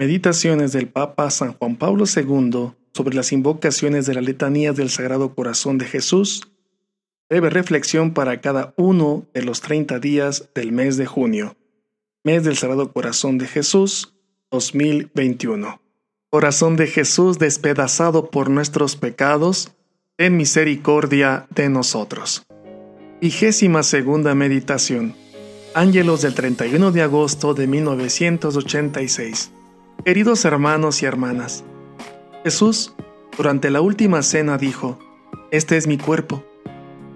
Meditaciones del Papa San Juan Pablo II sobre las invocaciones de la letanía del Sagrado Corazón de Jesús. Breve reflexión para cada uno de los 30 días del mes de junio. Mes del Sagrado Corazón de Jesús 2021. Corazón de Jesús despedazado por nuestros pecados, ten misericordia de nosotros. Vigésima segunda meditación. Ángelos del 31 de agosto de 1986. Queridos hermanos y hermanas, Jesús, durante la última cena, dijo, Este es mi cuerpo,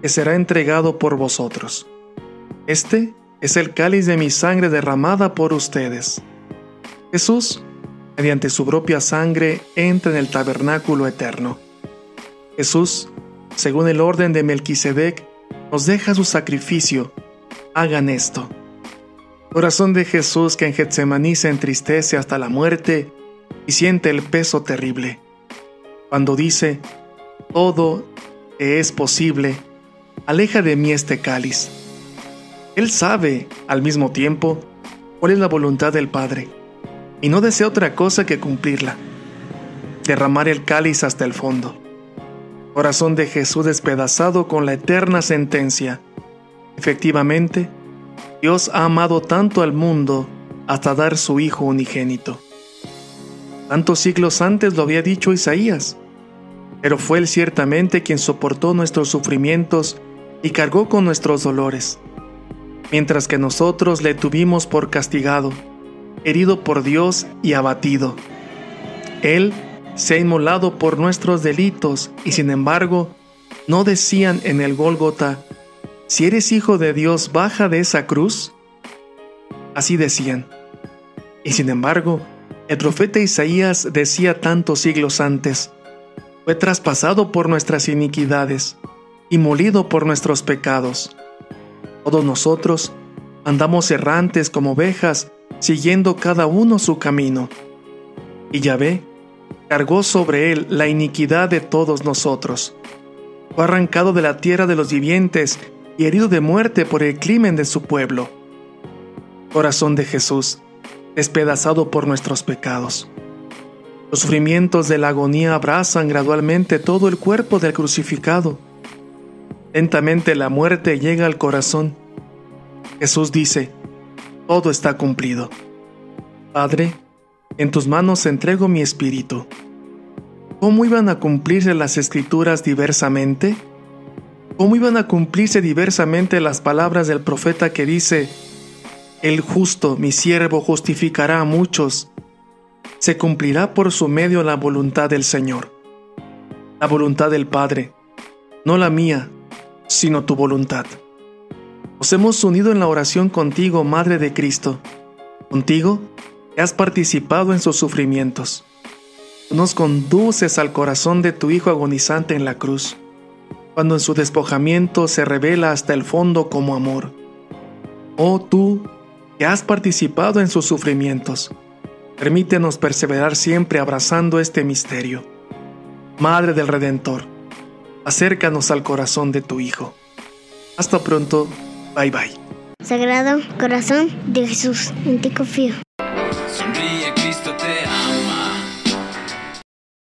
que será entregado por vosotros. Este es el cáliz de mi sangre derramada por ustedes. Jesús, mediante su propia sangre, entra en el tabernáculo eterno. Jesús, según el orden de Melquisedec, nos deja su sacrificio. Hagan esto. Corazón de Jesús que en Getsemaní se entristece hasta la muerte y siente el peso terrible. Cuando dice, todo es posible, aleja de mí este cáliz. Él sabe, al mismo tiempo, cuál es la voluntad del Padre, y no desea otra cosa que cumplirla, derramar el cáliz hasta el fondo. Corazón de Jesús despedazado con la eterna sentencia. Efectivamente, Dios ha amado tanto al mundo hasta dar su Hijo unigénito. Tantos siglos antes lo había dicho Isaías, pero fue Él ciertamente quien soportó nuestros sufrimientos y cargó con nuestros dolores, mientras que nosotros le tuvimos por castigado, herido por Dios y abatido. Él se ha inmolado por nuestros delitos y sin embargo no decían en el Gólgota, si eres hijo de Dios, baja de esa cruz. Así decían. Y sin embargo, el profeta Isaías decía tantos siglos antes, fue traspasado por nuestras iniquidades y molido por nuestros pecados. Todos nosotros andamos errantes como ovejas, siguiendo cada uno su camino. Y Yahvé cargó sobre él la iniquidad de todos nosotros. Fue arrancado de la tierra de los vivientes y herido de muerte por el crimen de su pueblo. Corazón de Jesús, despedazado por nuestros pecados. Los sufrimientos de la agonía abrazan gradualmente todo el cuerpo del crucificado. Lentamente la muerte llega al corazón. Jesús dice, todo está cumplido. Padre, en tus manos entrego mi espíritu. ¿Cómo iban a cumplirse las escrituras diversamente? ¿Cómo iban a cumplirse diversamente las palabras del profeta que dice, El justo, mi siervo, justificará a muchos, se cumplirá por su medio la voluntad del Señor, la voluntad del Padre, no la mía, sino tu voluntad. Nos hemos unido en la oración contigo, Madre de Cristo. Contigo has participado en sus sufrimientos. Nos conduces al corazón de tu Hijo agonizante en la cruz cuando en su despojamiento se revela hasta el fondo como amor. Oh tú, que has participado en sus sufrimientos, permítenos perseverar siempre abrazando este misterio. Madre del Redentor, acércanos al corazón de tu Hijo. Hasta pronto, bye bye. Sagrado Corazón de Jesús, en ti confío.